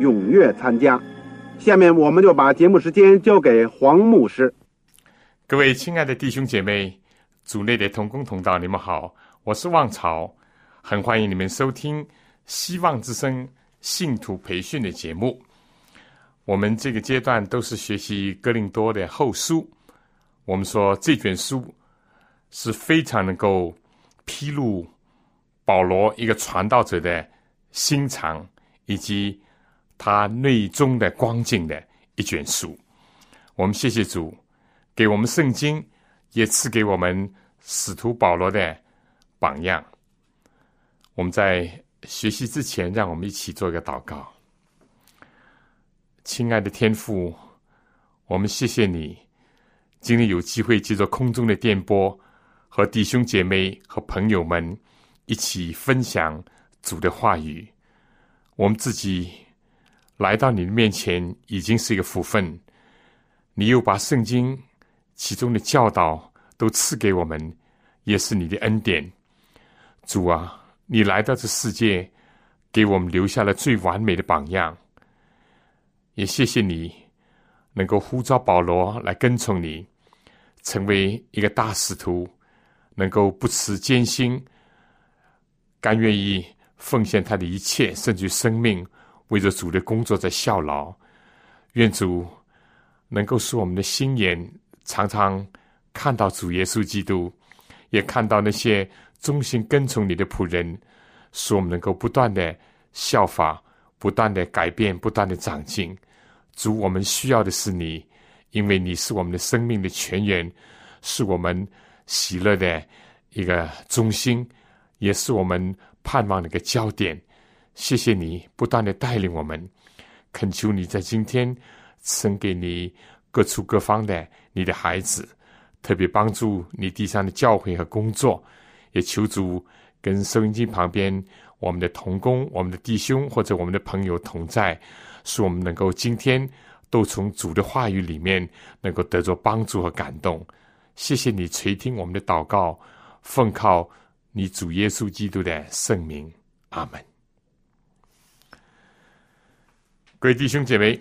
踊跃参加。下面我们就把节目时间交给黄牧师。各位亲爱的弟兄姐妹、组内的同工同道，你们好，我是旺朝，很欢迎你们收听希望之声信徒培训的节目。我们这个阶段都是学习哥林多的后书，我们说这卷书。是非常能够披露保罗一个传道者的心肠以及他内中的光景的一卷书。我们谢谢主，给我们圣经，也赐给我们使徒保罗的榜样。我们在学习之前，让我们一起做一个祷告。亲爱的天父，我们谢谢你，今天有机会借着空中的电波。和弟兄姐妹和朋友们一起分享主的话语，我们自己来到你的面前已经是一个福分。你又把圣经其中的教导都赐给我们，也是你的恩典。主啊，你来到这世界，给我们留下了最完美的榜样。也谢谢你能够呼召保罗来跟从你，成为一个大使徒。能够不辞艰辛，甘愿意奉献他的一切，甚至生命，为着主的工作在效劳。愿主能够使我们的心眼常常看到主耶稣基督，也看到那些忠心跟从你的仆人，使我们能够不断的效法，不断的改变，不断的长进。主，我们需要的是你，因为你是我们的生命的泉源，是我们。喜乐的一个中心，也是我们盼望的一个焦点。谢谢你不断的带领我们，恳求你在今天赐给你各处各方的你的孩子，特别帮助你地上的教诲和工作。也求主跟收音机旁边我们的同工、我们的弟兄或者我们的朋友同在，使我们能够今天都从主的话语里面能够得着帮助和感动。谢谢你垂听我们的祷告，奉靠你主耶稣基督的圣名，阿门。各位弟兄姐妹，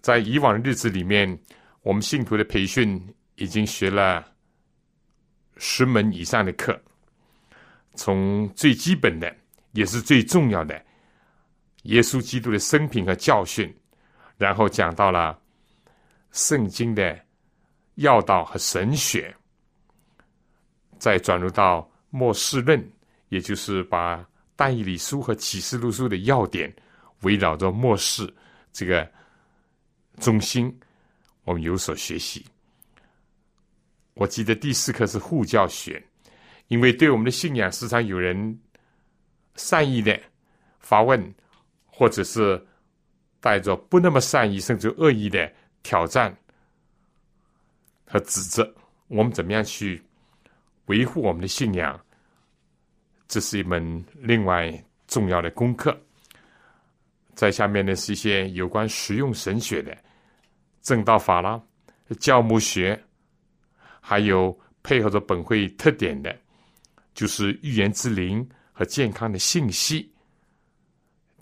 在以往的日子里面，我们信徒的培训已经学了十门以上的课，从最基本的也是最重要的耶稣基督的生平和教训，然后讲到了圣经的。要道和神学，再转入到末世论，也就是把但以理书和启示录书的要点围绕着末世这个中心，我们有所学习。我记得第四课是护教学，因为对我们的信仰，时常有人善意的发问，或者是带着不那么善意甚至恶意的挑战。和指责，我们怎么样去维护我们的信仰？这是一门另外重要的功课。在下面呢是一些有关实用神学的正道法啦、教牧学，还有配合着本会特点的，就是预言之灵和健康的信息。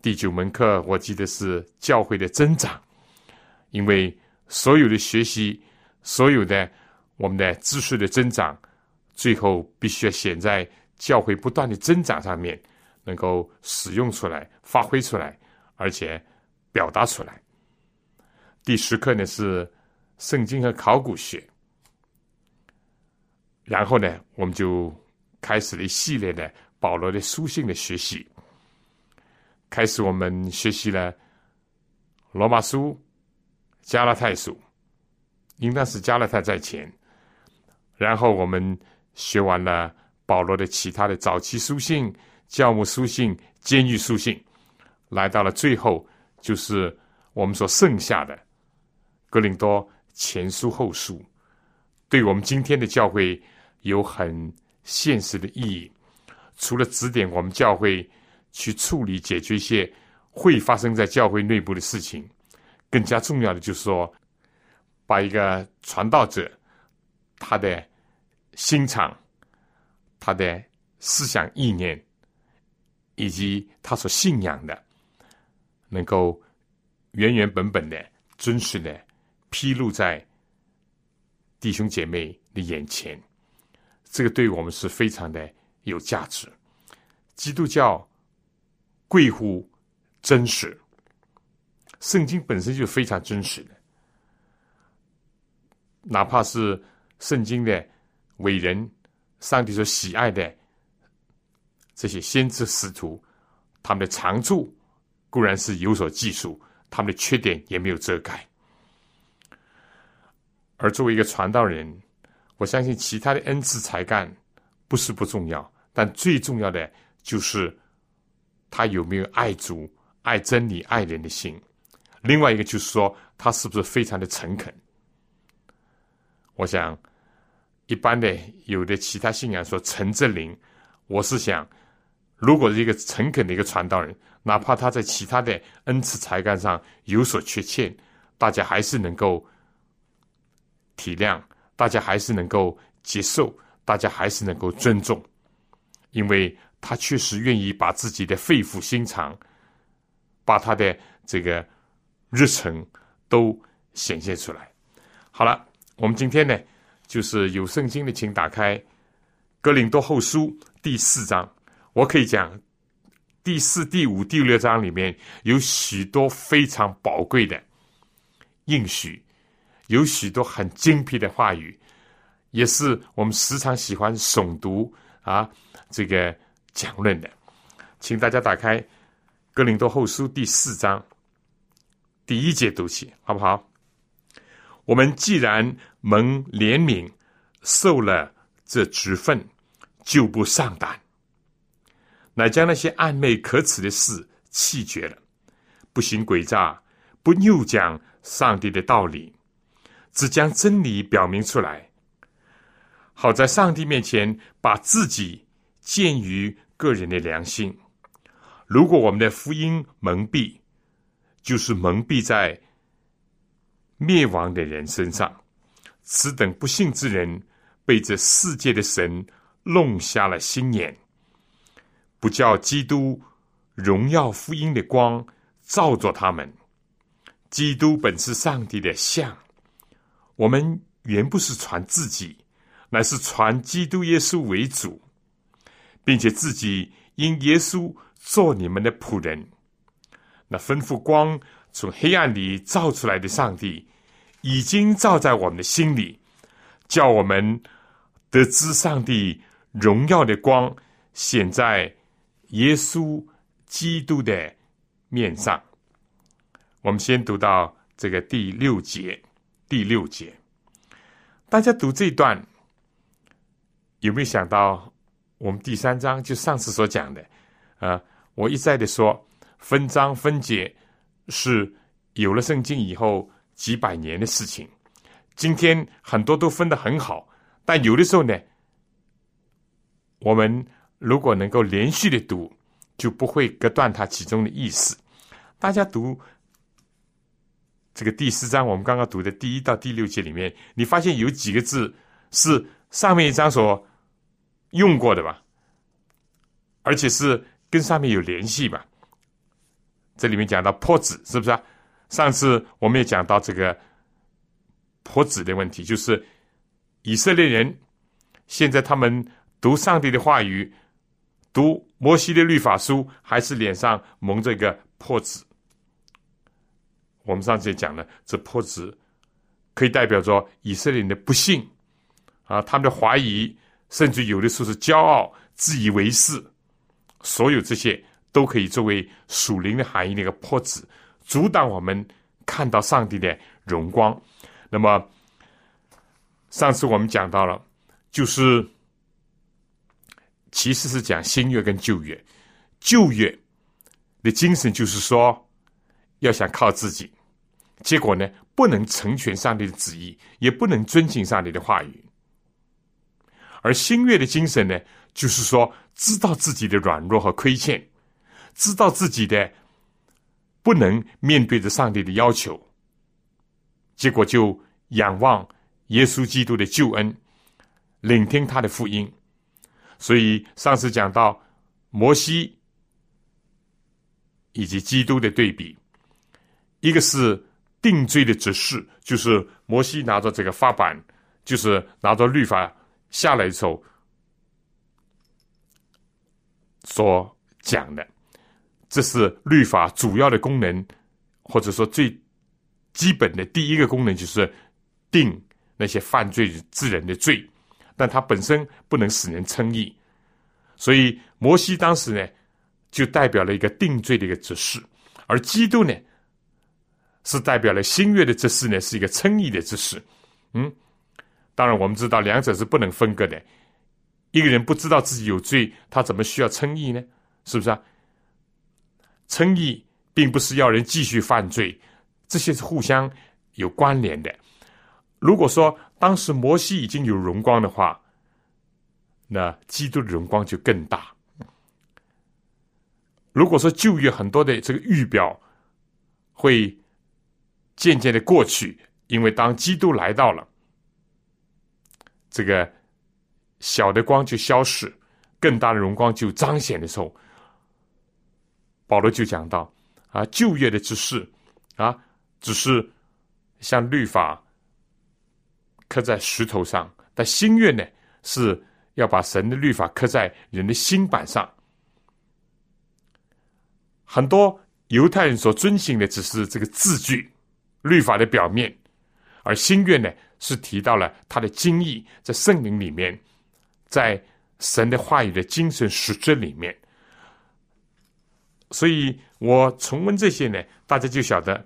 第九门课我记得是教会的增长，因为所有的学习。所有的我们的知识的增长，最后必须要显在教会不断的增长上面，能够使用出来、发挥出来，而且表达出来。第十课呢是圣经和考古学，然后呢，我们就开始了一系列的保罗的书信的学习。开始我们学习了罗马书、加拉太书，应当是加拉太在前。然后我们学完了保罗的其他的早期书信、教母书信、监狱书信，来到了最后，就是我们所剩下的。格林多前书后书，对我们今天的教会有很现实的意义。除了指点我们教会去处理、解决一些会发生在教会内部的事情，更加重要的就是说，把一个传道者他的心肠、他的思想意念以及他所信仰的，能够原原本本的、真实的。披露在弟兄姐妹的眼前，这个对我们是非常的有价值。基督教贵乎真实，圣经本身就非常真实的，哪怕是圣经的伟人、上帝所喜爱的这些先知使徒，他们的长处固然是有所记述，他们的缺点也没有遮盖。而作为一个传道人，我相信其他的恩赐才干不是不重要，但最重要的就是他有没有爱主、爱真理、爱人的心。另外一个就是说，他是不是非常的诚恳。我想，一般的有的其他信仰说诚则灵，我是想，如果是一个诚恳的一个传道人，哪怕他在其他的恩赐才干上有所缺欠，大家还是能够。体谅，大家还是能够接受，大家还是能够尊重，因为他确实愿意把自己的肺腑心肠，把他的这个日程都显现出来。好了，我们今天呢，就是有圣经的，请打开《哥林多后书》第四章。我可以讲，第四、第五、第六章里面有许多非常宝贵的应许。有许多很精辟的话语，也是我们时常喜欢诵读啊，这个讲论的。请大家打开《哥林多后书》第四章第一节读起，好不好？我们既然蒙怜悯，受了这职分，就不上胆，乃将那些暧昧可耻的事弃绝了，不行诡诈，不拗讲上帝的道理。只将真理表明出来，好在上帝面前把自己建于个人的良心。如果我们的福音蒙蔽，就是蒙蔽在灭亡的人身上。此等不幸之人，被这世界的神弄瞎了心眼，不叫基督荣耀福音的光照着他们。基督本是上帝的像。我们原不是传自己，乃是传基督耶稣为主，并且自己因耶稣做你们的仆人。那吩咐光从黑暗里照出来的上帝，已经照在我们的心里，叫我们得知上帝荣耀的光显在耶稣基督的面上。我们先读到这个第六节。第六节，大家读这段有没有想到我们第三章就上次所讲的啊？我一再的说分章分解是有了圣经以后几百年的事情。今天很多都分得很好，但有的时候呢，我们如果能够连续的读，就不会隔断它其中的意思。大家读。这个第四章，我们刚刚读的第一到第六节里面，你发现有几个字是上面一章所用过的吧？而且是跟上面有联系吧？这里面讲到破子，是不是啊？上次我们也讲到这个破子的问题，就是以色列人现在他们读上帝的话语，读摩西的律法书，还是脸上蒙着一个破纸，我们上次也讲了，这破纸可以代表着以色列人的不幸啊，他们的怀疑，甚至有的时候是骄傲、自以为是，所有这些都可以作为属灵的含义那个破纸，阻挡我们看到上帝的荣光。那么上次我们讲到了，就是其实是讲新约跟旧约，旧约的精神就是说。要想靠自己，结果呢，不能成全上帝的旨意，也不能遵行上帝的话语。而新月的精神呢，就是说，知道自己的软弱和亏欠，知道自己的不能面对着上帝的要求，结果就仰望耶稣基督的救恩，聆听他的福音。所以上次讲到摩西以及基督的对比。一个是定罪的指示，就是摩西拿着这个法板，就是拿着律法下来的时候所讲的，这是律法主要的功能，或者说最基本的第一个功能，就是定那些犯罪之人的罪，但他本身不能使人称义，所以摩西当时呢，就代表了一个定罪的一个指示，而基督呢。是代表了新月的指示呢，是一个称义的指示。嗯，当然我们知道两者是不能分割的。一个人不知道自己有罪，他怎么需要称义呢？是不是啊？称义并不是要人继续犯罪，这些是互相有关联的。如果说当时摩西已经有荣光的话，那基督的荣光就更大。如果说旧约很多的这个预表会。渐渐的过去，因为当基督来到了，这个小的光就消失，更大的荣光就彰显的时候，保罗就讲到啊，旧约的指示啊，只是像律法刻在石头上，但新约呢，是要把神的律法刻在人的心板上。很多犹太人所遵循的只是这个字句。律法的表面，而心愿呢，是提到了他的精义，在圣灵里面，在神的话语的精神实质里面。所以我重温这些呢，大家就晓得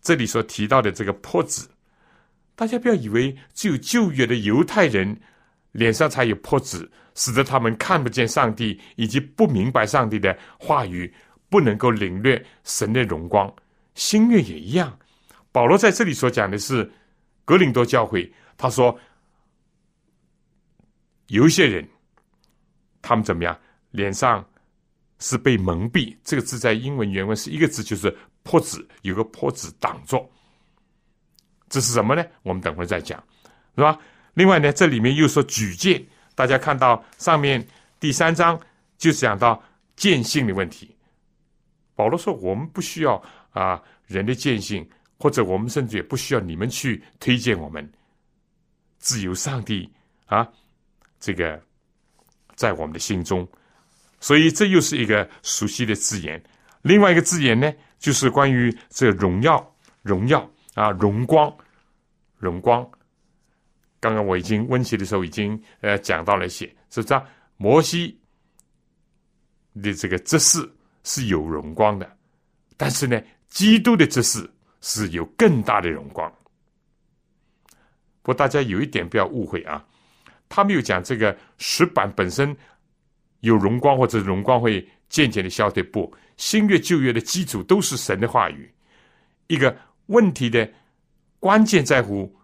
这里所提到的这个破纸，大家不要以为只有旧约的犹太人脸上才有破纸，使得他们看不见上帝，以及不明白上帝的话语，不能够领略神的荣光。新月也一样。保罗在这里所讲的是格林多教会，他说有一些人，他们怎么样？脸上是被蒙蔽。这个字在英文原文是一个字，就是“破纸”，有个“破纸”挡住。这是什么呢？我们等会儿再讲，是吧？另外呢，这里面又说举荐，大家看到上面第三章就讲到见性的问题。保罗说：“我们不需要啊人的见性。”或者我们甚至也不需要你们去推荐我们，自由上帝啊，这个在我们的心中，所以这又是一个熟悉的字眼。另外一个字眼呢，就是关于这荣耀、荣耀啊、荣光、荣光。刚刚我已经温习的时候已经呃讲到了一些，是不是？摩西的这个执事是有荣光的，但是呢，基督的执事。是有更大的荣光。不过大家有一点不要误会啊，他没有讲这个石板本身有荣光或者荣光会渐渐的消退。不，新约旧约的基础都是神的话语。一个问题的关键在乎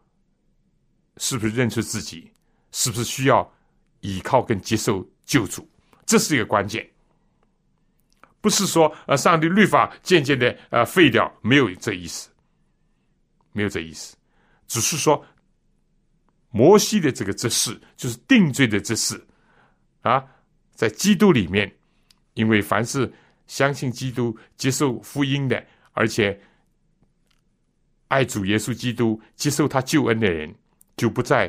是不是认出自己，是不是需要依靠跟接受救主，这是一个关键。不是说呃上帝律法渐渐的呃废掉，没有这意思。没有这意思，只是说摩西的这个这事，就是定罪的这事啊，在基督里面，因为凡是相信基督、接受福音的，而且爱主耶稣基督、接受他救恩的人，就不在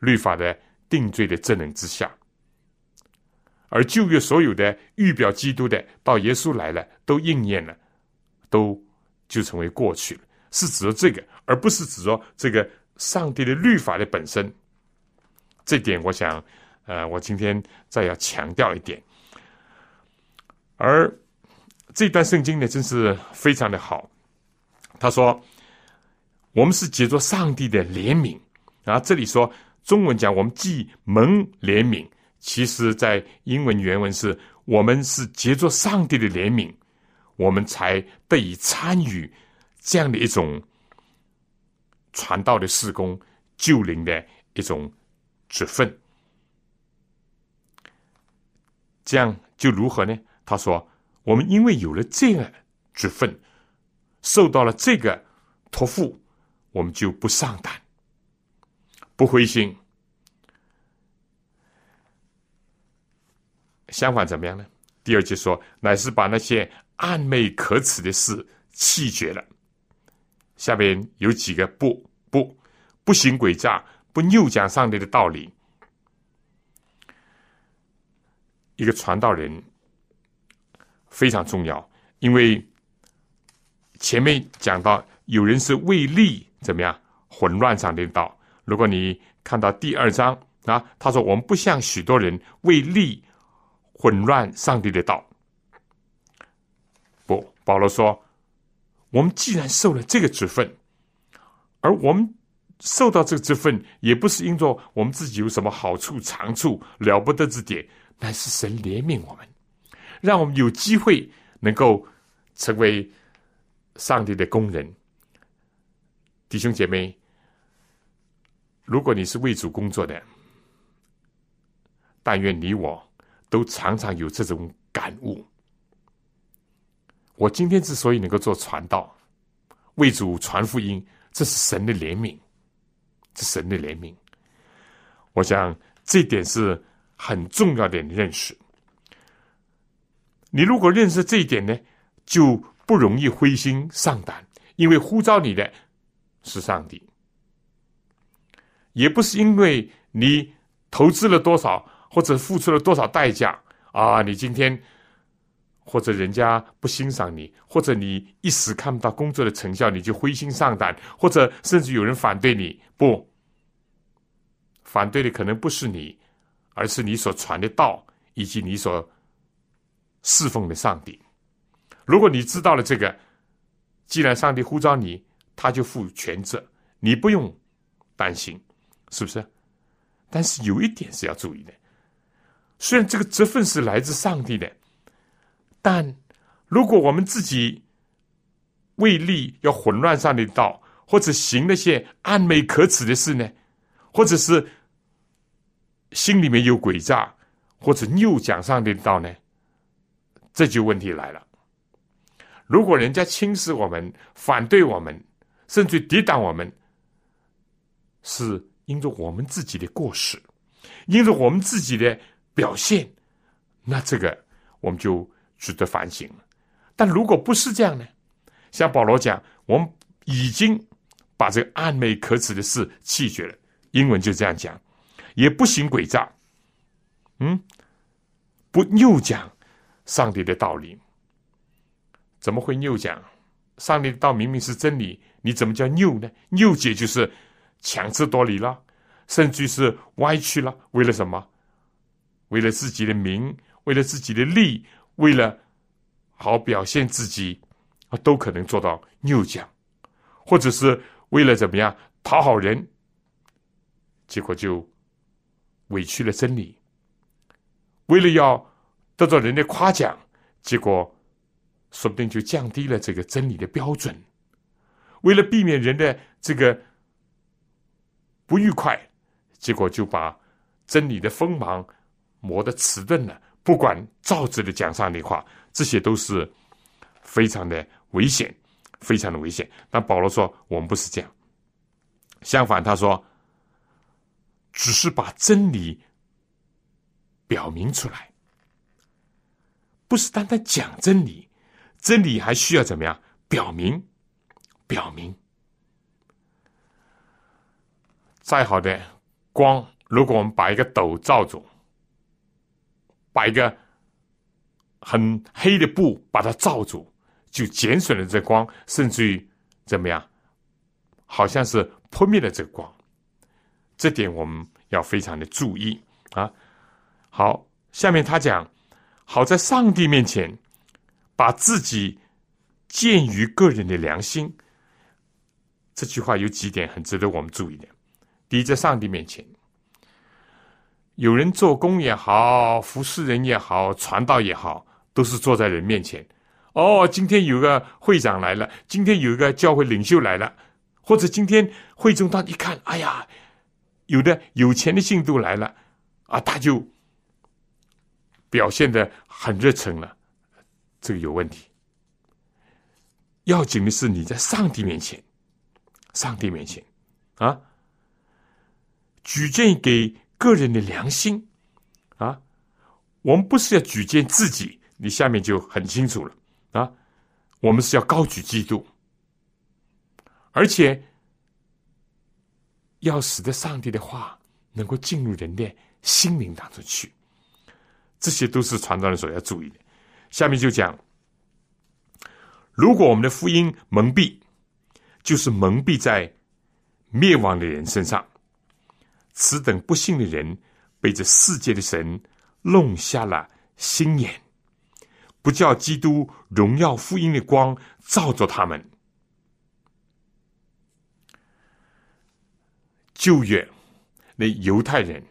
律法的定罪的证人之下。而旧约所有的预表基督的，到耶稣来了，都应验了，都就成为过去了，是指着这个，而不是指着这个上帝的律法的本身。这点，我想，呃，我今天再要强调一点。而这段圣经呢，真是非常的好。他说：“我们是结着上帝的怜悯。”啊这里说中文讲我们既蒙怜悯，其实在英文原文是我们是结着上帝的怜悯，我们才得以参与这样的一种传道的事工、救灵的一种职分。这样就如何呢？他说：“我们因为有了这个职分，受到了这个托付，我们就不上胆。”不灰心，相反怎么样呢？第二节说，乃是把那些暧昧可耻的事弃绝了。下边有几个不不不行诡诈，不拗讲上帝的道理。一个传道人非常重要，因为前面讲到有人是为利怎么样混乱上帝的道。如果你看到第二章啊，他说我们不像许多人为利混乱上帝的道。不，保罗说，我们既然受了这个职分，而我们受到这个职分，也不是因着我们自己有什么好处、长处、了不得之点，乃是神怜悯我们，让我们有机会能够成为上帝的工人。弟兄姐妹。如果你是为主工作的，但愿你我都常常有这种感悟。我今天之所以能够做传道，为主传福音，这是神的怜悯，是神的怜悯。我想这点是很重要的认识。你如果认识这一点呢，就不容易灰心丧胆，因为呼召你的是上帝。也不是因为你投资了多少，或者付出了多少代价啊！你今天或者人家不欣赏你，或者你一时看不到工作的成效，你就灰心丧胆，或者甚至有人反对你。不，反对的可能不是你，而是你所传的道以及你所侍奉的上帝。如果你知道了这个，既然上帝呼召你，他就负全责，你不用担心。是不是？但是有一点是要注意的，虽然这个责分是来自上帝的，但如果我们自己为利要混乱上帝的道，或者行那些暗昧可耻的事呢，或者是心里面有诡诈，或者拗讲上帝的道呢，这就问题来了。如果人家轻视我们、反对我们，甚至抵挡我们，是。因着我们自己的过失，因着我们自己的表现，那这个我们就值得反省了。但如果不是这样呢？像保罗讲，我们已经把这个暗昧可耻的事弃绝了。英文就这样讲，也不行诡诈，嗯，不拗讲上帝的道理。怎么会拗讲？上帝的道明明是真理，你怎么叫拗呢？拗解就是。强词夺理了，甚至是歪曲了，为了什么？为了自己的名，为了自己的利，为了好表现自己，啊，都可能做到拗讲，或者是为了怎么样讨好人，结果就委屈了真理；为了要得到人的夸奖，结果说不定就降低了这个真理的标准；为了避免人的这个。不愉快，结果就把真理的锋芒磨得迟钝了。不管照着的讲上的话，这些都是非常的危险，非常的危险。但保罗说，我们不是这样。相反，他说，只是把真理表明出来，不是单单讲真理，真理还需要怎么样？表明，表明。再好的光，如果我们把一个斗罩住，把一个很黑的布把它罩住，就减损了这光，甚至于怎么样，好像是扑灭了这光。这点我们要非常的注意啊。好，下面他讲，好在上帝面前把自己建于个人的良心。这句话有几点很值得我们注意的。第一，在上帝面前，有人做工也好，服侍人也好，传道也好，都是坐在人面前。哦，今天有个会长来了，今天有一个教会领袖来了，或者今天会中他一看，哎呀，有的有钱的信徒来了，啊，他就表现的很热诚了。这个有问题。要紧的是你在上帝面前，上帝面前，啊，举荐给个人的良心，啊，我们不是要举荐自己，你下面就很清楚了。啊，我们是要高举基督，而且要使得上帝的话能够进入人的心灵当中去，这些都是传道人所要注意的。下面就讲，如果我们的福音蒙蔽，就是蒙蔽在灭亡的人身上，此等不幸的人被这世界的神弄瞎了心眼。不叫基督荣耀福音的光照着他们。旧约那犹太人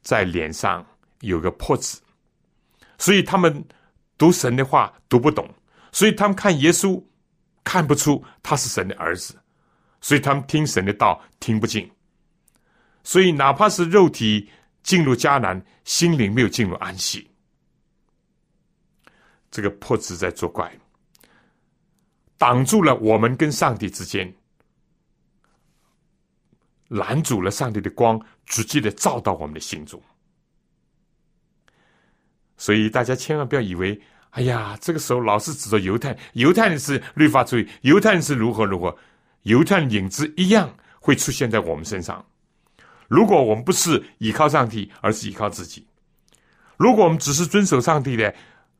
在脸上有个破纸，所以他们读神的话读不懂，所以他们看耶稣看不出他是神的儿子，所以他们听神的道听不进，所以哪怕是肉体进入迦南，心灵没有进入安息。这个破纸在作怪，挡住了我们跟上帝之间，拦阻了上帝的光直接的照到我们的心中。所以大家千万不要以为，哎呀，这个时候老是指着犹太，犹太人是律法主义，犹太人是如何如何，犹太人影子一样会出现在我们身上。如果我们不是依靠上帝，而是依靠自己；如果我们只是遵守上帝的。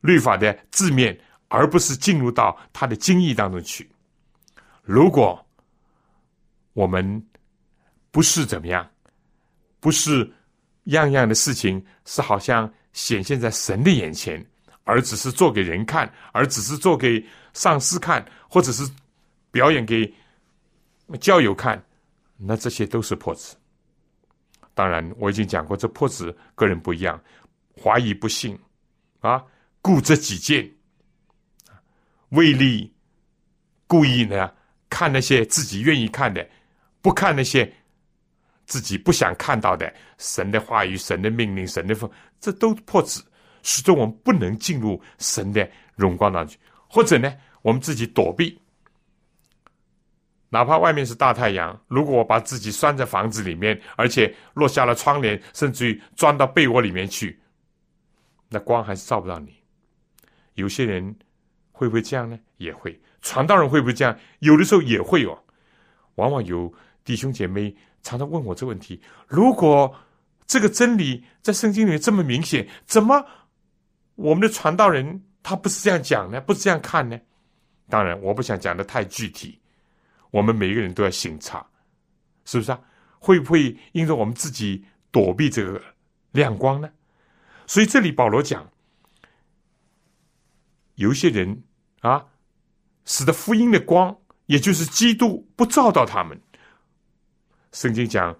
律法的字面，而不是进入到他的经义当中去。如果我们不是怎么样，不是样样的事情是好像显现在神的眼前，而只是做给人看，而只是做给上司看，或者是表演给教友看，那这些都是破纸。当然，我已经讲过，这破纸个人不一样，怀疑不信啊。固执己见，为利，故意呢看那些自己愿意看的，不看那些自己不想看到的神的话语、神的命令、神的风，这都破纸，使得我们不能进入神的荣光当中。或者呢，我们自己躲避，哪怕外面是大太阳，如果我把自己拴在房子里面，而且落下了窗帘，甚至于钻到被窝里面去，那光还是照不到你。有些人会不会这样呢？也会。传道人会不会这样？有的时候也会哦。往往有弟兄姐妹常常问我这问题：如果这个真理在圣经里面这么明显，怎么我们的传道人他不是这样讲呢？不是这样看呢？当然，我不想讲的太具体。我们每一个人都要醒察，是不是啊？会不会因着我们自己躲避这个亮光呢？所以这里保罗讲。有一些人啊，使得福音的光，也就是基督不照到他们。圣经讲，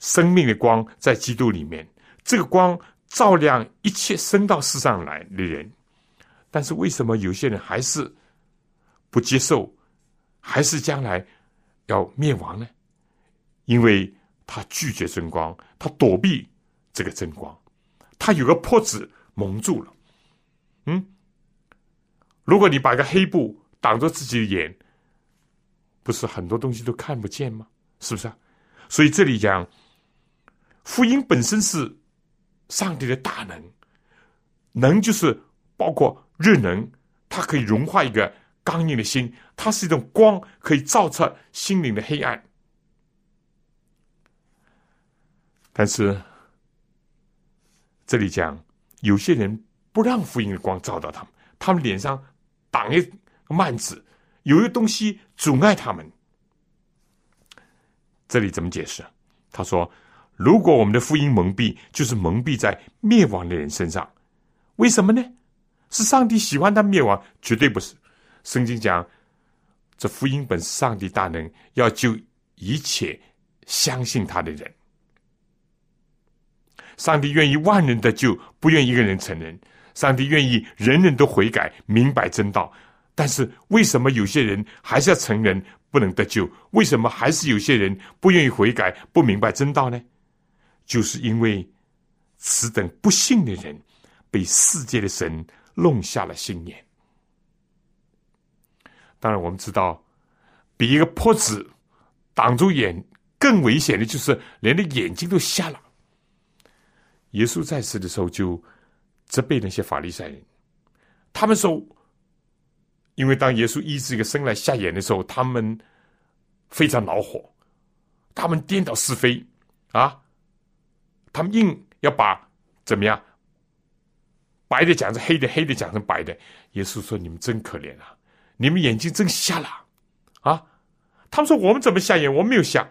生命的光在基督里面，这个光照亮一切生到世上来的人。但是为什么有些人还是不接受，还是将来要灭亡呢？因为他拒绝真光，他躲避这个真光，他有个破纸蒙住了。嗯，如果你把一个黑布挡住自己的眼，不是很多东西都看不见吗？是不是啊？所以这里讲，福音本身是上帝的大能，能就是包括热能，它可以融化一个刚硬的心，它是一种光，可以照彻心灵的黑暗。但是这里讲，有些人。不让福音的光照到他们，他们脸上挡一幔子，有一个东西阻碍他们。这里怎么解释？他说：“如果我们的福音蒙蔽，就是蒙蔽在灭亡的人身上。为什么呢？是上帝喜欢他灭亡？绝对不是。圣经讲，这福音本是上帝大能，要救一切相信他的人。上帝愿意万人得救，不愿一个人承认。上帝愿意人人都悔改，明白真道。但是为什么有些人还是要承认？”不能得救，为什么还是有些人不愿意悔改、不明白真道呢？就是因为此等不幸的人被世界的神弄瞎了心眼。当然，我们知道，比一个破纸挡住眼更危险的，就是连的眼睛都瞎了。耶稣在世的时候就责备那些法利赛人，他们说。因为当耶稣医治一个生来瞎眼的时候，他们非常恼火，他们颠倒是非啊，他们硬要把怎么样白的讲成黑的，黑的讲成白的。耶稣说：“你们真可怜啊，你们眼睛真瞎了啊！”他们说：“我们怎么瞎眼？我没有瞎。”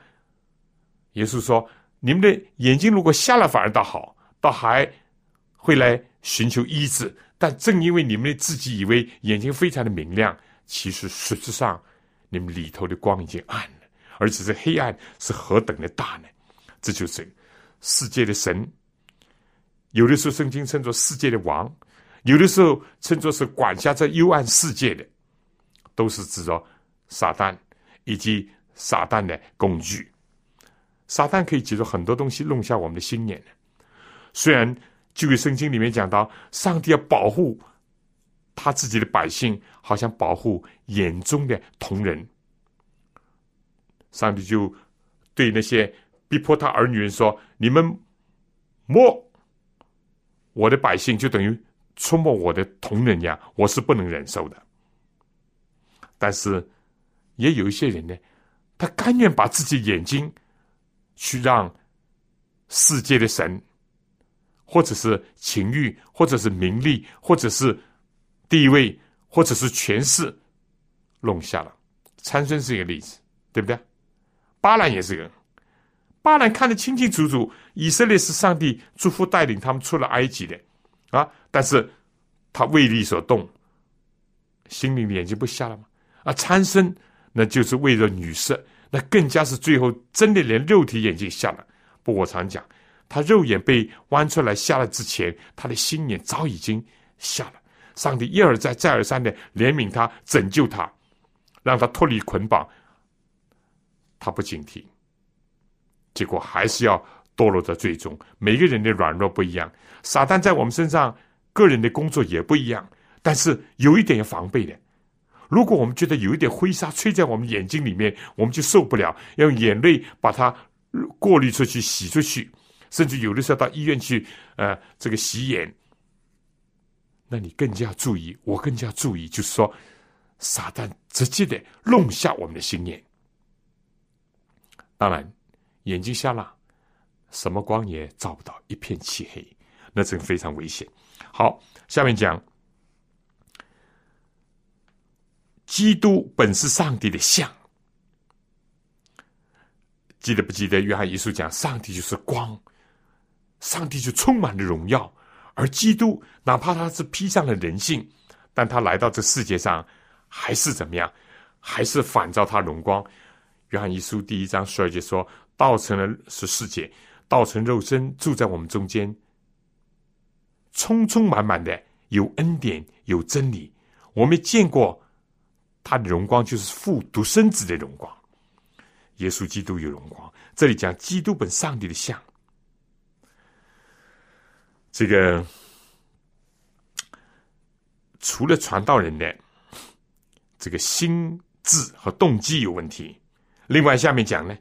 耶稣说：“你们的眼睛如果瞎了，反而倒好，倒还会来寻求医治。”但正因为你们自己以为眼睛非常的明亮，其实实质上你们里头的光已经暗了，而且这黑暗是何等的大呢？这就是世界的神。有的时候圣经称作世界的王，有的时候称作是管辖这幽暗世界的，都是指着撒旦以及撒旦的工具。撒旦可以借助很多东西弄下我们的心眼虽然。旧约圣经里面讲到，上帝要保护他自己的百姓，好像保护眼中的同人。上帝就对那些逼迫他儿女人说：“你们摸我的百姓，就等于触摸我的同人呀，我是不能忍受的。”但是也有一些人呢，他甘愿把自己眼睛去让世界的神。或者是情欲，或者是名利，或者是地位，或者是权势，弄下了。参孙是一个例子，对不对？巴兰也是个。巴兰看得清清楚楚，以色列是上帝祝福带领他们出了埃及的啊，但是他为利所动，心灵的眼睛不瞎了吗？啊，参孙那就是为了女色，那更加是最后真的连肉体眼睛瞎了。不，我常讲。他肉眼被弯出来瞎了之前，他的心眼早已经瞎了。上帝一而再、再而三的怜悯他、拯救他，让他脱离捆绑。他不警惕，结果还是要堕落在最终。每个人的软弱不一样，撒旦在我们身上个人的工作也不一样。但是有一点要防备的，如果我们觉得有一点灰沙吹在我们眼睛里面，我们就受不了，要用眼泪把它过滤出去、洗出去。甚至有的时候到医院去，呃，这个洗眼，那你更加注意，我更加注意，就是说，撒旦直接的弄瞎我们的心眼。当然，眼睛瞎了，什么光也照不到，一片漆黑，那真非常危险。好，下面讲，基督本是上帝的像，记得不记得？约翰一书讲，上帝就是光。上帝就充满了荣耀，而基督哪怕他是披上了人性，但他来到这世界上，还是怎么样？还是反照他荣光。约翰一书第一章十二节说：“道成了是世界，道成肉身住在我们中间，充充满满的有恩典有真理。我们见过他的荣光，就是父独生子的荣光。耶稣基督有荣光。这里讲基督本上帝的像。”这个除了传道人的这个心智和动机有问题，另外下面讲呢，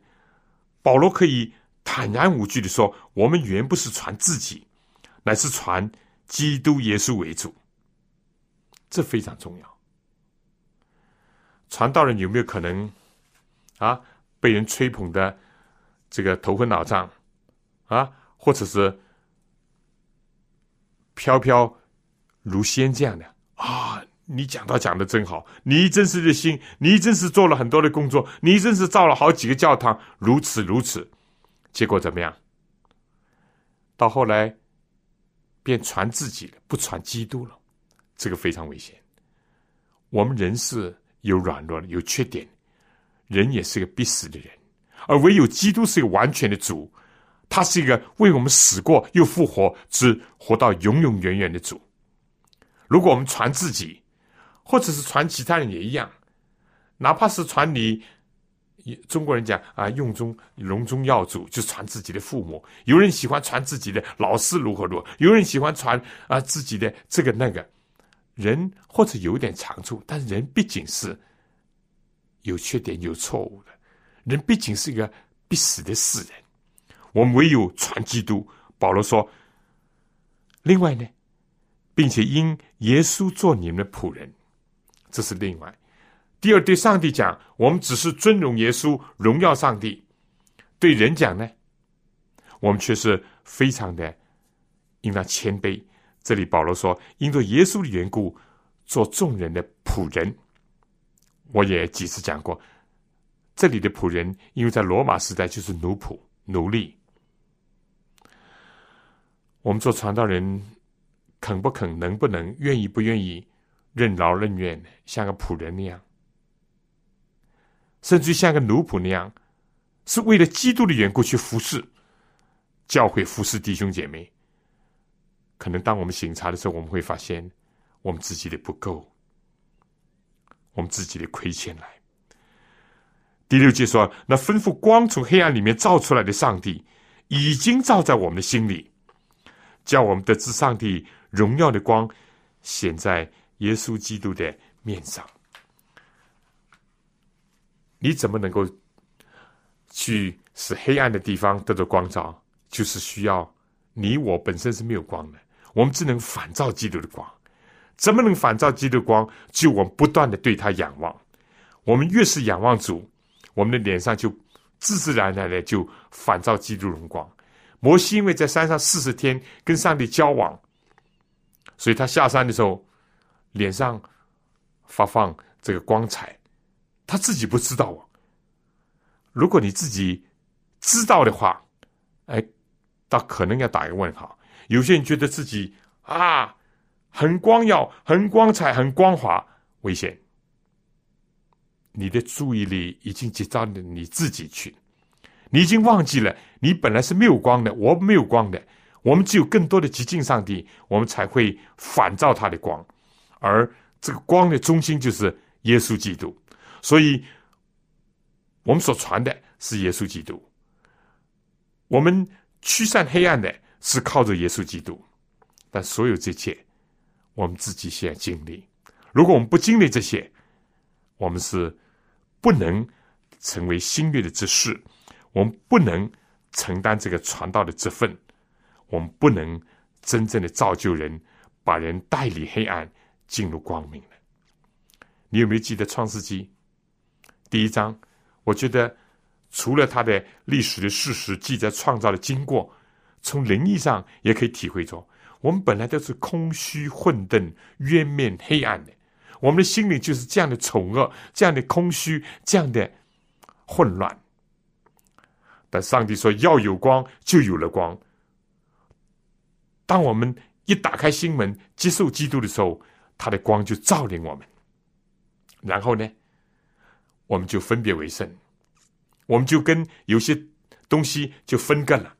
保罗可以坦然无惧的说：“我们原不是传自己，乃是传基督耶稣为主。”这非常重要。传道人有没有可能啊被人吹捧的这个头昏脑胀啊，或者是？飘飘如仙这样的啊，你讲到讲的真好，你真是热心，你真是做了很多的工作，你真是造了好几个教堂，如此如此。结果怎么样？到后来便传自己了，不传基督了，这个非常危险。我们人是有软弱的，有缺点，人也是个必死的人，而唯有基督是个完全的主。他是一个为我们死过又复活，只活到永永远远的主。如果我们传自己，或者是传其他人也一样，哪怕是传你，中国人讲啊，用中隆中耀祖，就传自己的父母。有人喜欢传自己的老师如何如何，有人喜欢传啊自己的这个那个。人或者有点长处，但是人毕竟是有缺点、有错误的。人毕竟是一个必死的世人。我们唯有传基督。保罗说：“另外呢，并且因耶稣做你们的仆人，这是另外。第二，对上帝讲，我们只是尊荣耶稣，荣耀上帝；对人讲呢，我们却是非常的应当谦卑。这里保罗说，因着耶稣的缘故，做众人的仆人。我也几次讲过，这里的仆人，因为在罗马时代就是奴仆、奴隶。”我们做传道人，肯不肯、能不能、愿意不愿意，任劳任怨，像个仆人那样，甚至像个奴仆那样，是为了基督的缘故去服侍教会、服侍弟兄姐妹。可能当我们醒察的时候，我们会发现我们自己的不够，我们自己的亏欠来。第六节说：“那吩咐光从黑暗里面照出来的上帝，已经照在我们的心里。”叫我们得知上帝荣耀的光显在耶稣基督的面上。你怎么能够去使黑暗的地方得到光照？就是需要你我本身是没有光的，我们只能反照基督的光。怎么能反照基督光？就我们不断的对他仰望。我们越是仰望主，我们的脸上就自自然然的就反照基督荣光。摩西因为在山上四十天跟上帝交往，所以他下山的时候脸上发放这个光彩，他自己不知道啊。如果你自己知道的话，哎，倒可能要打一个问号。有些人觉得自己啊很光耀、很光彩、很光滑，危险。你的注意力已经集中到你自己去。你已经忘记了，你本来是没有光的，我没有光的，我们只有更多的极尽上帝，我们才会反照他的光，而这个光的中心就是耶稣基督，所以，我们所传的是耶稣基督，我们驱散黑暗的是靠着耶稣基督，但所有这些，我们自己先经历，如果我们不经历这些，我们是不能成为新月的之士。我们不能承担这个传道的责份，我们不能真正的造就人，把人带离黑暗，进入光明你有没有记得《创世纪》第一章？我觉得除了它的历史的事实记载、创造的经过，从灵异上也可以体会着，我们本来都是空虚、混沌、冤面、黑暗的，我们的心里就是这样的丑恶、这样的空虚、这样的混乱。但上帝说要有光，就有了光。当我们一打开心门接受基督的时候，他的光就照亮我们。然后呢，我们就分别为圣，我们就跟有些东西就分割了。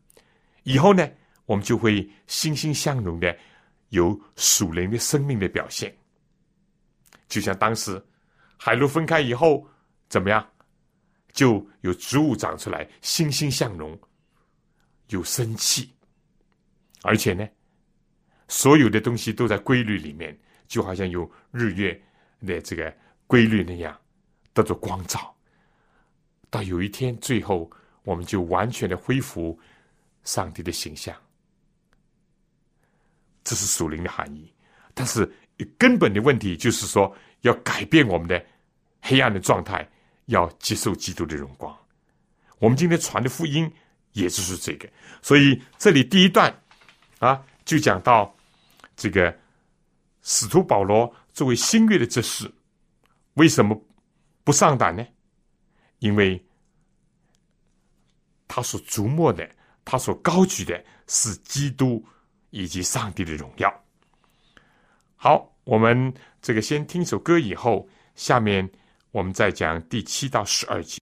以后呢，我们就会欣欣向荣的有属灵的生命的表现。就像当时海陆分开以后，怎么样？就有植物长出来，欣欣向荣，有生气，而且呢，所有的东西都在规律里面，就好像有日月的这个规律那样，得着光照。到有一天，最后我们就完全的恢复上帝的形象，这是属灵的含义。但是根本的问题就是说，要改变我们的黑暗的状态。要接受基督的荣光，我们今天传的福音也就是这个。所以这里第一段啊，就讲到这个使徒保罗作为新约的执事，为什么不上胆呢？因为他所瞩目的，他所高举的是基督以及上帝的荣耀。好，我们这个先听首歌，以后下面我们再讲第七到十二节。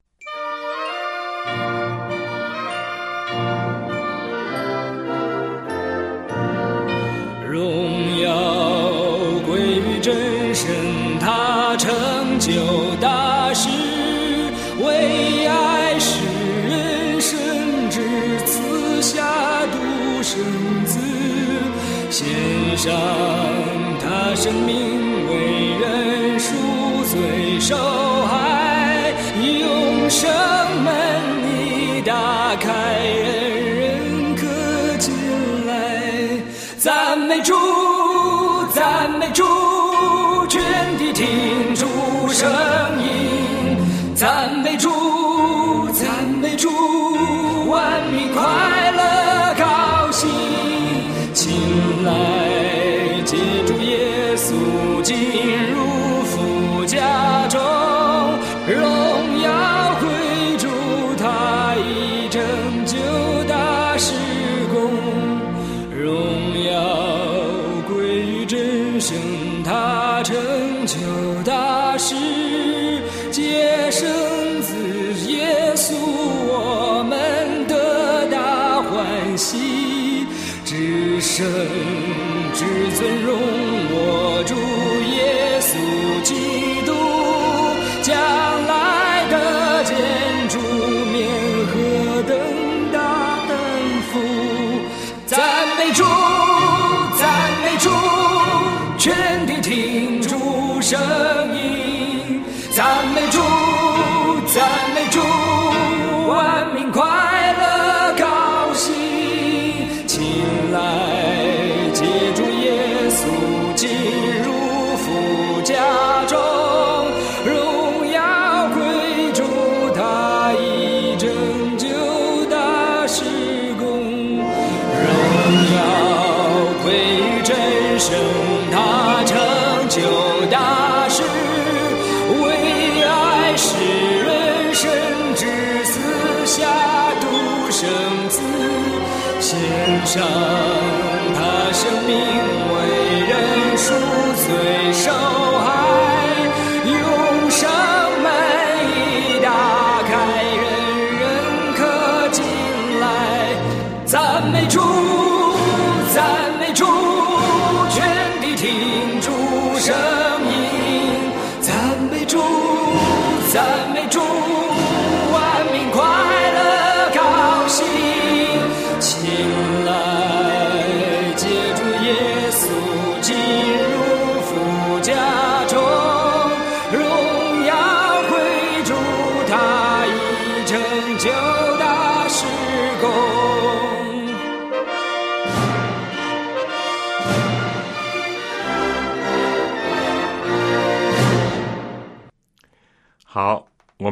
荣耀归于真神，他成就大事，为爱使人，甚至赐下独生子，献上他生命为人赎罪受害，永生门你打开，人人可进来。赞美主，这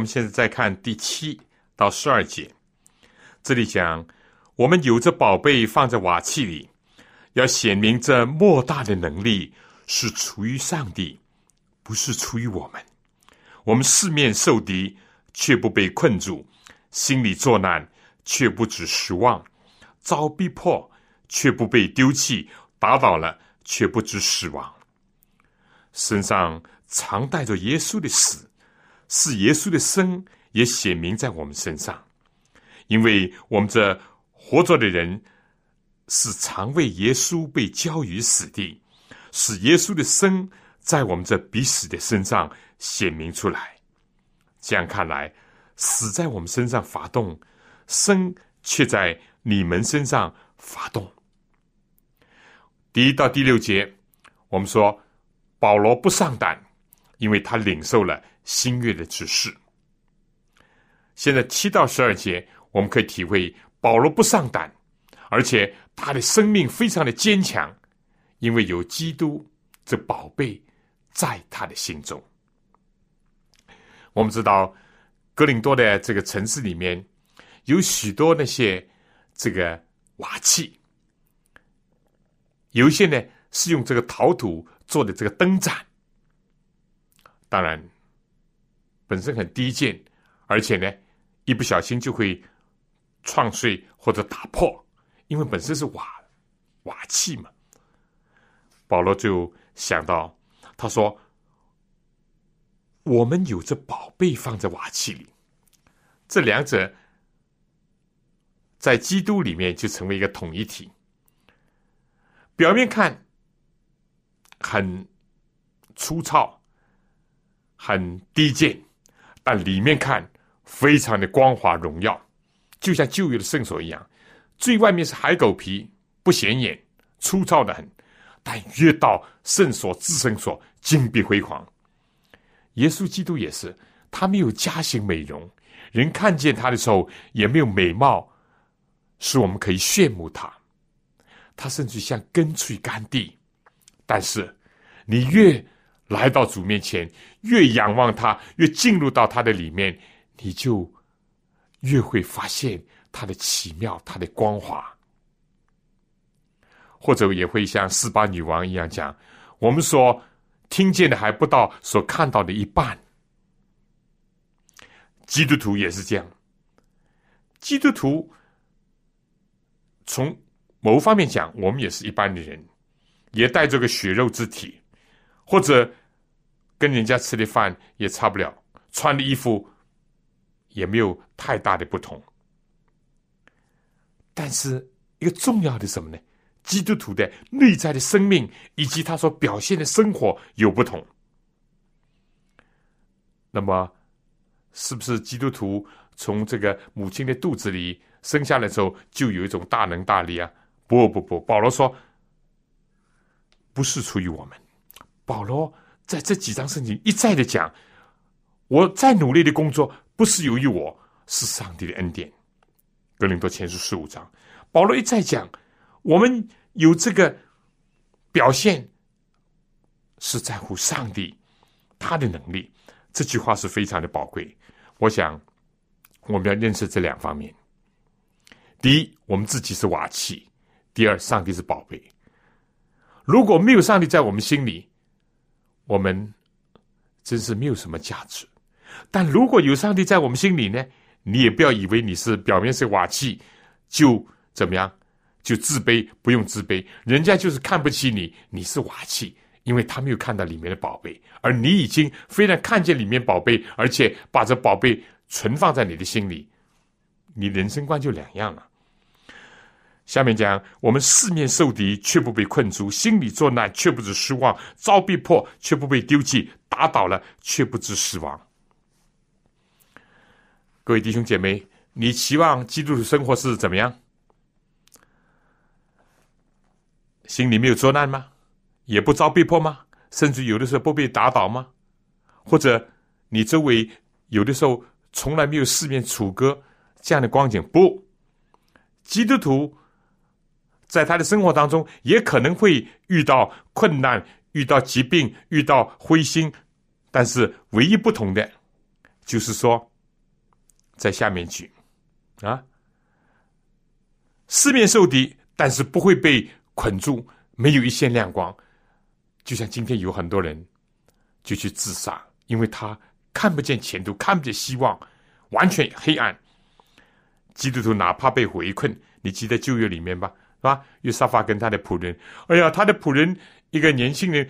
们现在再看第七到十二节，这里讲我们有着宝贝放在瓦器里，要显明这莫大的能力是出于上帝，不是出于我们。我们四面受敌，却不被困住；心里作难，却不致失望；遭逼迫，却不被丢弃；打倒了，却不致失望。身上常带着耶稣的死。是耶稣的生也显明在我们身上，因为我们这活着的人是常为耶稣被交于死地，使耶稣的生在我们这必死的身上显明出来。这样看来，死在我们身上发动，生却在你们身上发动。第一到第六节，我们说保罗不上胆，因为他领受了。新月的指示。现在七到十二节，我们可以体会保罗不上胆，而且他的生命非常的坚强，因为有基督这宝贝在他的心中。我们知道，哥林多的这个城市里面有许多那些这个瓦器，有一些呢是用这个陶土做的这个灯盏，当然本身很低贱，而且呢，一不小心就会撞碎或者打破，因为本身是瓦瓦器嘛。保罗就想到，他说：“我们有着宝贝放在瓦器里，这两者在基督里面就成为一个统一体。表面看很粗糙、很低贱，但里面看非常的光滑荣耀，就像旧约的圣所一样。最外面是海狗皮，不显眼，粗糙的很。”但越到圣所、至圣所，金碧辉煌。耶稣基督也是，他没有加型美容，人看见他的时候也没有美貌，使我们可以羡慕他。他甚至像根脆干地。但是，你越来到主面前，越仰望他，越进入到他的里面，你就越会发现他的奇妙，他的光华。或者也会像四八女王一样讲，我们所听见的还不到所看到的一半。基督徒也是这样，基督徒从某方面讲，我们也是一般的人，也带着个血肉之体，或者跟人家吃的饭也差不了，穿的衣服也没有太大的不同。但是一个重要的什么呢？基督徒的内在的生命以及他所表现的生活有不同，那么是不是基督徒从这个母亲的肚子里生下来之后就有一种大能大力啊？不不不，保罗说不是出于我们。保罗在这几章圣经一再的讲，我再努力的工作不是由于我，是上帝的恩典。格林多前书十五章，保罗一再讲。我们有这个表现，是在乎上帝他的能力。这句话是非常的宝贵。我想我们要认识这两方面：第一，我们自己是瓦器；第二，上帝是宝贝。如果没有上帝在我们心里，我们真是没有什么价值。但如果有上帝在我们心里呢？你也不要以为你是表面是瓦器，就怎么样？就自卑，不用自卑，人家就是看不起你，你是瓦器，因为他没有看到里面的宝贝，而你已经非常看见里面宝贝，而且把这宝贝存放在你的心里，你人生观就两样了。下面讲，我们四面受敌却不被困住，心里作难却不知失望，遭逼迫却不被丢弃，打倒了却不知死亡。各位弟兄姐妹，你期望基督徒生活是怎么样？心里没有作难吗？也不遭逼迫吗？甚至有的时候不被打倒吗？或者你周围有的时候从来没有四面楚歌这样的光景？不，基督徒在他的生活当中也可能会遇到困难、遇到疾病、遇到灰心，但是唯一不同的就是说，在下面举啊，四面受敌，但是不会被。捆住，没有一线亮光，就像今天有很多人就去自杀，因为他看不见前途，看不见希望，完全黑暗。基督徒哪怕被围困，你记得旧约里面吧，是吧？约沙法跟他的仆人，哎呀，他的仆人一个年轻人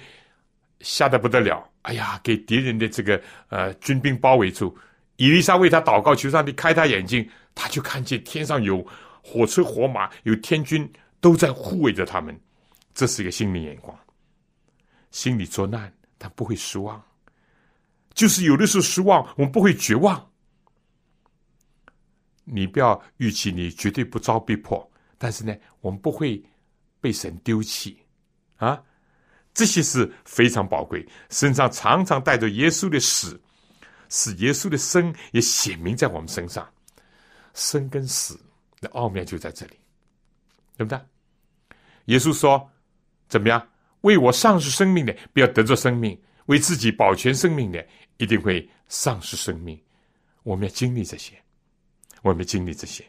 吓得不得了，哎呀，给敌人的这个呃军兵包围住。伊丽莎为他祷告，求上帝开他眼睛，他就看见天上有火车火马，有天军。都在护卫着他们，这是一个心灵眼光。心里作难，但不会失望。就是有的时候失望，我们不会绝望。你不要预期你绝对不遭逼迫，但是呢，我们不会被神丢弃啊。这些是非常宝贵，身上常常带着耶稣的死，使耶稣的生也显明在我们身上。生跟死的奥妙就在这里，对不对？耶稣说：“怎么样？为我丧失生命的，不要得着生命；为自己保全生命的，一定会丧失生命。我们要经历这些，我们要经历这些。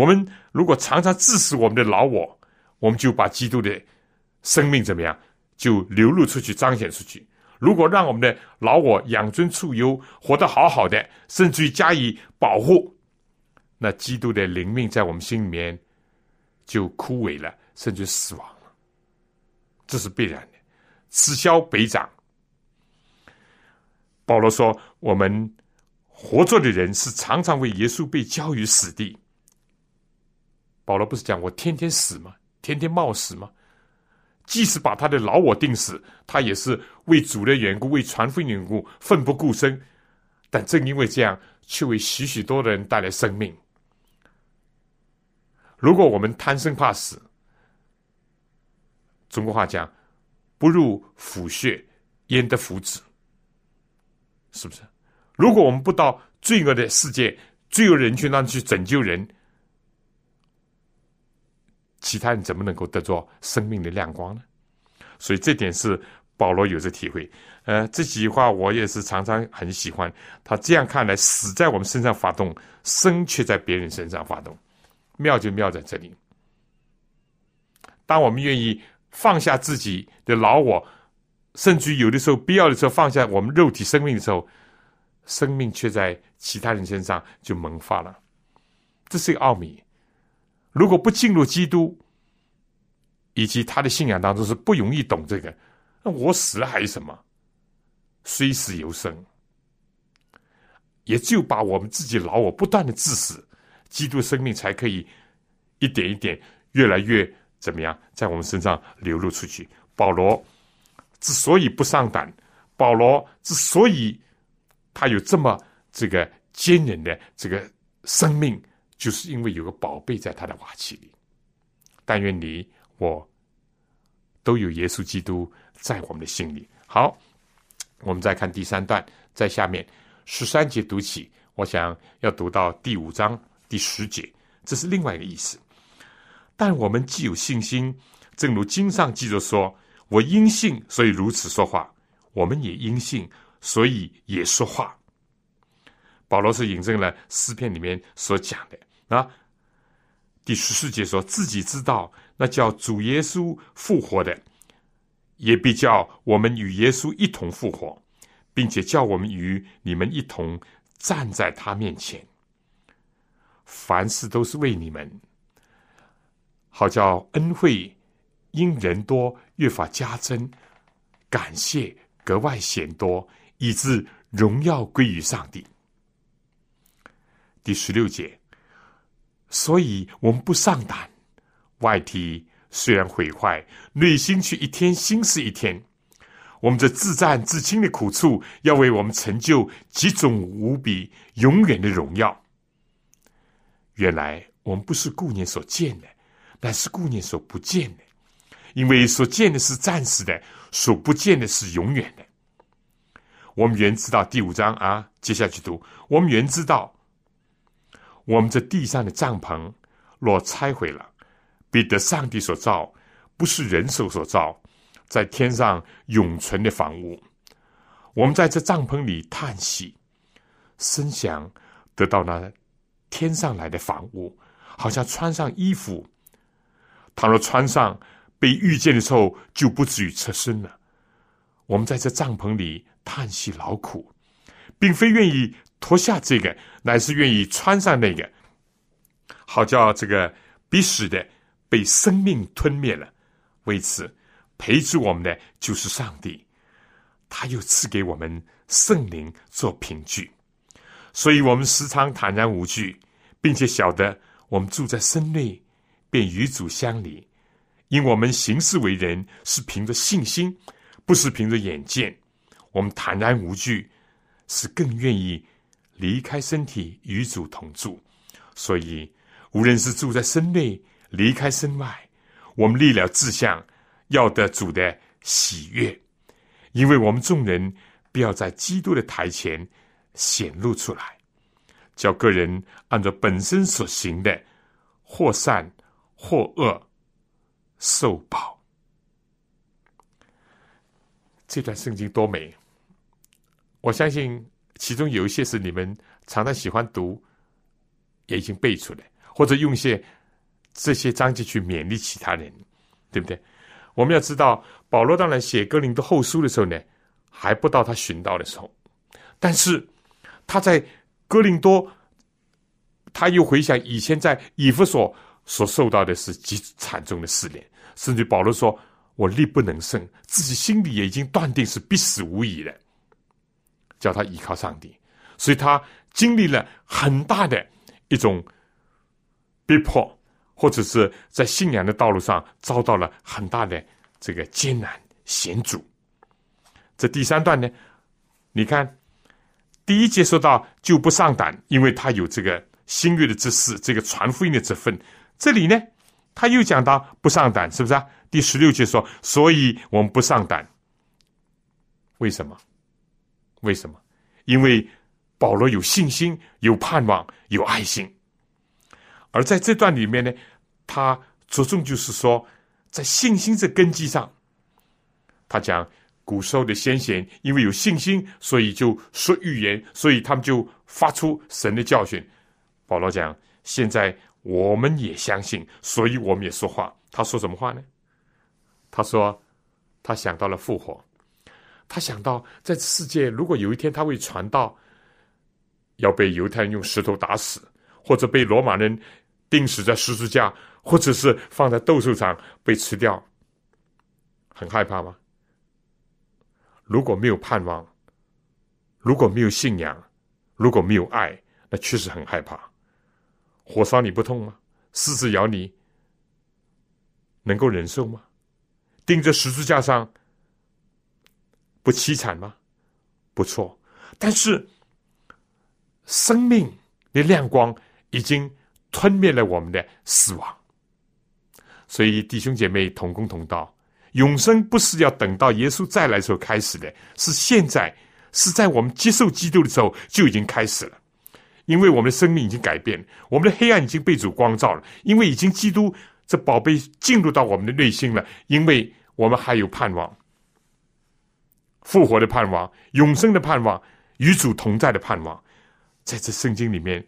我们如果常常致死我们的老我，我们就把基督的生命怎么样，就流露出去、彰显出去。如果让我们的老我养尊处优，活得好好的，甚至于加以保护，那基督的灵命在我们心里面就枯萎了，甚至死亡了，这是必然的，此消彼长。保罗说：“我们活着的人是常常为耶稣被交于死地。”保罗不是讲我天天死吗？天天冒死吗？即使把他的老我定死，他也是为主的缘故，为传福音缘故，奋不顾身。但正因为这样，却为许许多的人带来生命。如果我们贪生怕死，中国话讲“不入虎穴，焉得虎子”，是不是？如果我们不到罪恶的世界、罪恶人群当中去拯救人，其他人怎么能够得着生命的亮光呢？所以这点是保罗有着体会。呃，这几句话我也是常常很喜欢。他这样看来，死在我们身上发动，生却在别人身上发动，妙就妙在这里。当我们愿意放下自己的老我，甚至有的时候必要的时候放下我们肉体生命的时候，生命却在其他人身上就萌发了。这是一个奥秘。如果不进入基督，以及他的信仰当中是不容易懂这个。那我死了还是什么？虽死犹生，也就把我们自己老我不断的致死，基督生命才可以一点一点越来越怎么样，在我们身上流露出去。保罗之所以不上胆，保罗之所以他有这么这个坚韧的这个生命。就是因为有个宝贝在他的瓦器里，但愿你我都有耶稣基督在我们的心里。好，我们再看第三段，在下面十三节读起，我想要读到第五章第十节，这是另外一个意思。但我们既有信心，正如经上记着说：“我因信，所以如此说话。”我们也因信，所以也说话。保罗是引证了诗篇里面所讲的。啊，第十四节说自己知道，那叫主耶稣复活的，也必叫我们与耶稣一同复活，并且叫我们与你们一同站在他面前。凡事都是为你们，好叫恩惠因人多越发加增，感谢格外显多，以致荣耀归于上帝。第十六节。所以我们不上胆，外体虽然毁坏，内心却一天新似一天。我们这自战自清的苦处，要为我们成就几种无比永远的荣耀。原来我们不是顾念所见的，乃是顾念所不见的，因为所见的是暂时的，所不见的是永远的。我们原知道第五章啊，接下去读，我们原知道。我们这地上的帐篷，若拆毁了，必得上帝所造，不是人手所造，在天上永存的房屋。我们在这帐篷里叹息，深想得到那天上来的房屋，好像穿上衣服。倘若穿上，被遇见的时候，就不至于侧身了。我们在这帐篷里叹息劳苦，并非愿意。脱下这个，乃是愿意穿上那个，好叫这个必死的被生命吞灭了。为此，陪助我们的就是上帝，他又赐给我们圣灵做凭据，所以我们时常坦然无惧，并且晓得我们住在身内，便与主相离。因我们行事为人是凭着信心，不是凭着眼见。我们坦然无惧，是更愿意。离开身体与主同住，所以无论是住在身内，离开身外，我们立了志向，要得主的喜悦，因为我们众人必要在基督的台前显露出来，叫个人按照本身所行的，或善或恶，受报。这段圣经多美，我相信。其中有一些是你们常常喜欢读，也已经背出来，或者用一些这些章节去勉励其他人，对不对？我们要知道，保罗当然写哥林多后书的时候呢，还不到他寻到的时候。但是他在哥林多，他又回想以前在以弗所所受到的是极惨重的试炼，甚至保罗说：“我力不能胜，自己心里也已经断定是必死无疑了。”叫他依靠上帝，所以他经历了很大的一种逼迫，或者是在信仰的道路上遭到了很大的这个艰难险阻。这第三段呢，你看。第一节说到就不上胆，因为他有这个新约的知识，这个传福音的这份。这里呢，他又讲到不上胆，是不是啊？第十六节说，所以我们不上胆。为什么？为什么？因为保罗有信心、有盼望、有爱心。而在这段里面呢，他着重就是说，在信心这根基上，他讲。古时候的先贤，因为有信心，所以就说预言，所以他们就发出神的教训。保罗讲：现在我们也相信，所以我们也说话。他说什么话呢？他说：他想到了复活，他想到在世界，如果有一天他会传道，要被犹太人用石头打死，或者被罗马人钉死在十字架，或者是放在斗兽场被吃掉，很害怕吗？如果没有盼望，如果没有信仰，如果没有爱，那确实很害怕。火烧你不痛吗？狮子咬你，能够忍受吗？钉在十字架上不凄惨吗？不错，但是生命的亮光已经吞灭了我们的死亡，所以弟兄姐妹同工同道。永生不是要等到耶稣再来时候开始的，是现在，是在我们接受基督的时候就已经开始了。因为我们的生命已经改变，我们的黑暗已经被主光照了。因为已经基督这宝贝进入到我们的内心了，因为我们还有盼望，复活的盼望，永生的盼望，与主同在的盼望，在这圣经里面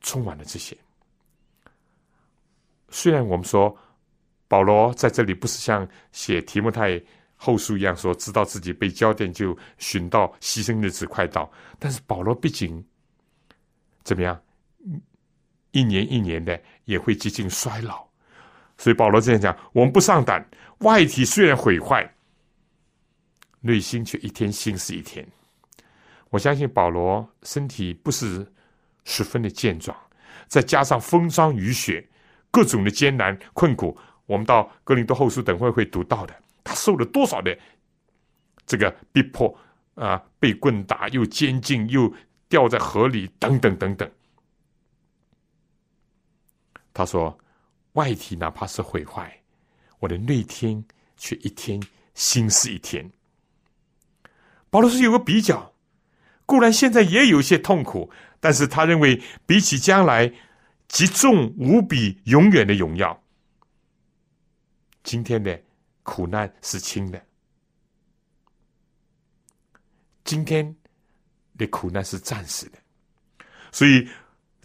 充满了这些。虽然我们说。保罗在这里不是像写提摩太后书一样说，知道自己被焦点就寻到牺牲日子快到。但是保罗毕竟怎么样，一年一年的也会接近衰老，所以保罗这样讲：我们不上胆，外体虽然毁坏，内心却一天新似一天。我相信保罗身体不是十分的健壮，再加上风霜雨雪，各种的艰难困苦。我们到格林多后书等会会读到的，他受了多少的这个逼迫啊，被棍打，又监禁，又掉在河里，等等等等。他说：“外体哪怕是毁坏，我的内天却一天新似一天。”保罗是有个比较，固然现在也有一些痛苦，但是他认为比起将来极重无比永远的荣耀。今天的苦难是轻的，今天的苦难是暂时的，所以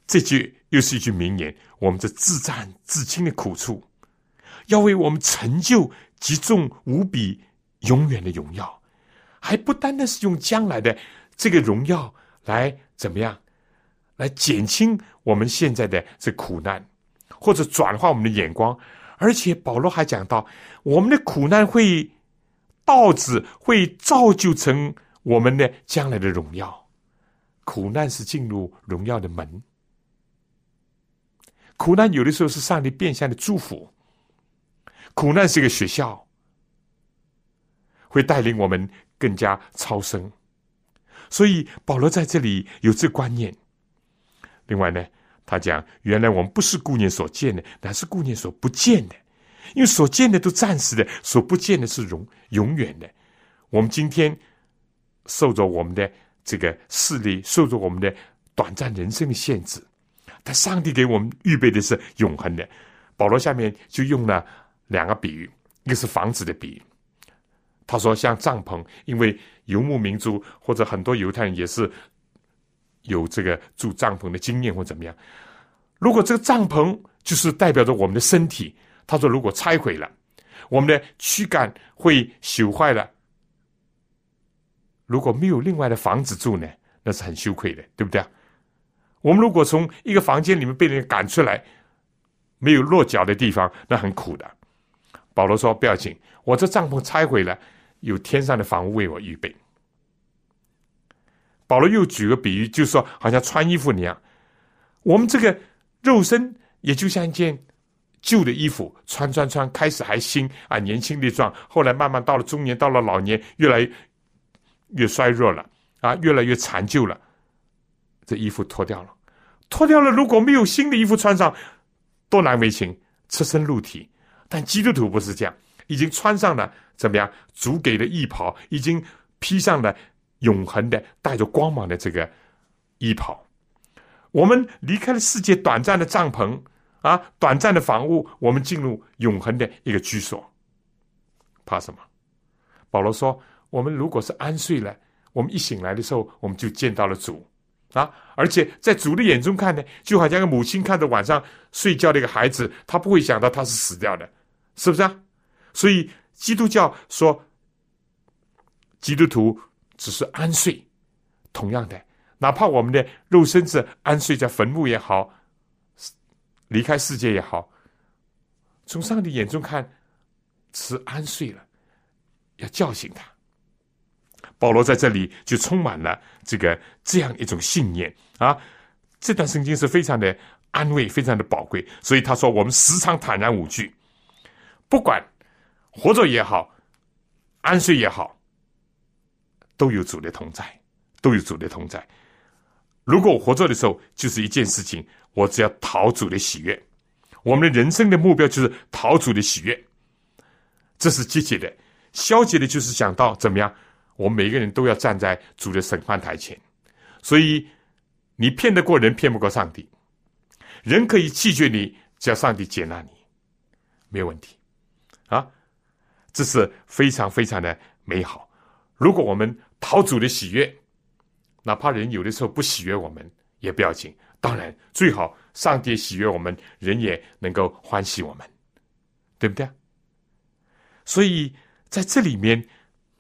这句又是一句名言：我们这自战自轻的苦处，要为我们成就极重无比、永远的荣耀，还不单单是用将来的这个荣耀来怎么样，来减轻我们现在的这苦难，或者转化我们的眼光。而且保罗还讲到，我们的苦难会导致，会造就成我们的将来的荣耀。苦难是进入荣耀的门，苦难有的时候是上帝变相的祝福。苦难是个学校，会带领我们更加超生。所以保罗在这里有这观念。另外呢？他讲：“原来我们不是顾念所见的，乃是顾念所不见的。因为所见的都暂时的，所不见的是永永远的。我们今天受着我们的这个势力，受着我们的短暂人生的限制，但上帝给我们预备的是永恒的。”保罗下面就用了两个比喻，一个是房子的比喻。他说：“像帐篷，因为游牧民族或者很多犹太人也是。”有这个住帐篷的经验或怎么样？如果这个帐篷就是代表着我们的身体，他说如果拆毁了，我们的躯干会朽坏了，如果没有另外的房子住呢，那是很羞愧的，对不对啊？我们如果从一个房间里面被人赶出来，没有落脚的地方，那很苦的。保罗说：“不要紧，我这帐篷拆毁了，有天上的房屋为我预备。”保罗又举个比喻，就是说，好像穿衣服那样，我们这个肉身也就像一件旧的衣服，穿穿穿，开始还新啊，年轻力壮，后来慢慢到了中年，到了老年，越来越衰弱了啊，越来越残旧了，这衣服脱掉了，脱掉了，如果没有新的衣服穿上，多难为情，赤身露体。但基督徒不是这样，已经穿上了怎么样？主给的衣袍，已经披上了。永恒的带着光芒的这个衣袍，我们离开了世界短暂的帐篷啊，短暂的房屋，我们进入永恒的一个居所。怕什么？保罗说：“我们如果是安睡了，我们一醒来的时候，我们就见到了主啊！而且在主的眼中看呢，就好像个母亲看着晚上睡觉的一个孩子，他不会想到他是死掉的，是不是啊？所以基督教说，基督徒。”只是安睡，同样的，哪怕我们的肉身子安睡在坟墓也好，离开世界也好，从上帝眼中看，是安睡了，要叫醒他。保罗在这里就充满了这个这样一种信念啊！这段圣经是非常的安慰，非常的宝贵，所以他说：“我们时常坦然无惧，不管活着也好，安睡也好。”都有主的同在，都有主的同在。如果我活着的时候，就是一件事情，我只要讨主的喜悦。我们的人生的目标就是讨主的喜悦，这是积极的。消极的，就是想到怎么样，我们每个人都要站在主的审判台前。所以，你骗得过人，骗不过上帝。人可以弃绝你，只要上帝接纳你，没有问题。啊，这是非常非常的美好。如果我们讨主的喜悦，哪怕人有的时候不喜悦我们也不要紧。当然，最好上帝喜悦我们，人也能够欢喜我们，对不对？所以在这里面，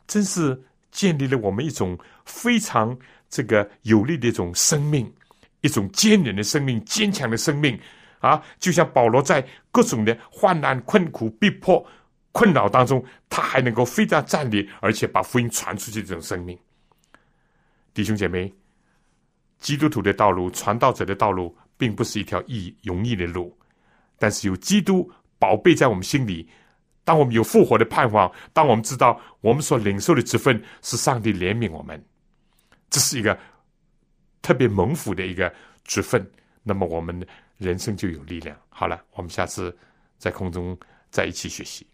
真是建立了我们一种非常这个有力的一种生命，一种坚韧的生命，坚强的生命啊！就像保罗在各种的患难、困苦、逼迫。困扰当中，他还能够非常站立，而且把福音传出去。这种生命，弟兄姐妹，基督徒的道路、传道者的道路，并不是一条易容易的路。但是有基督宝贝在我们心里，当我们有复活的盼望，当我们知道我们所领受的这份是上帝怜悯我们，这是一个特别蒙福的一个职分，那么我们人生就有力量。好了，我们下次在空中再一起学习。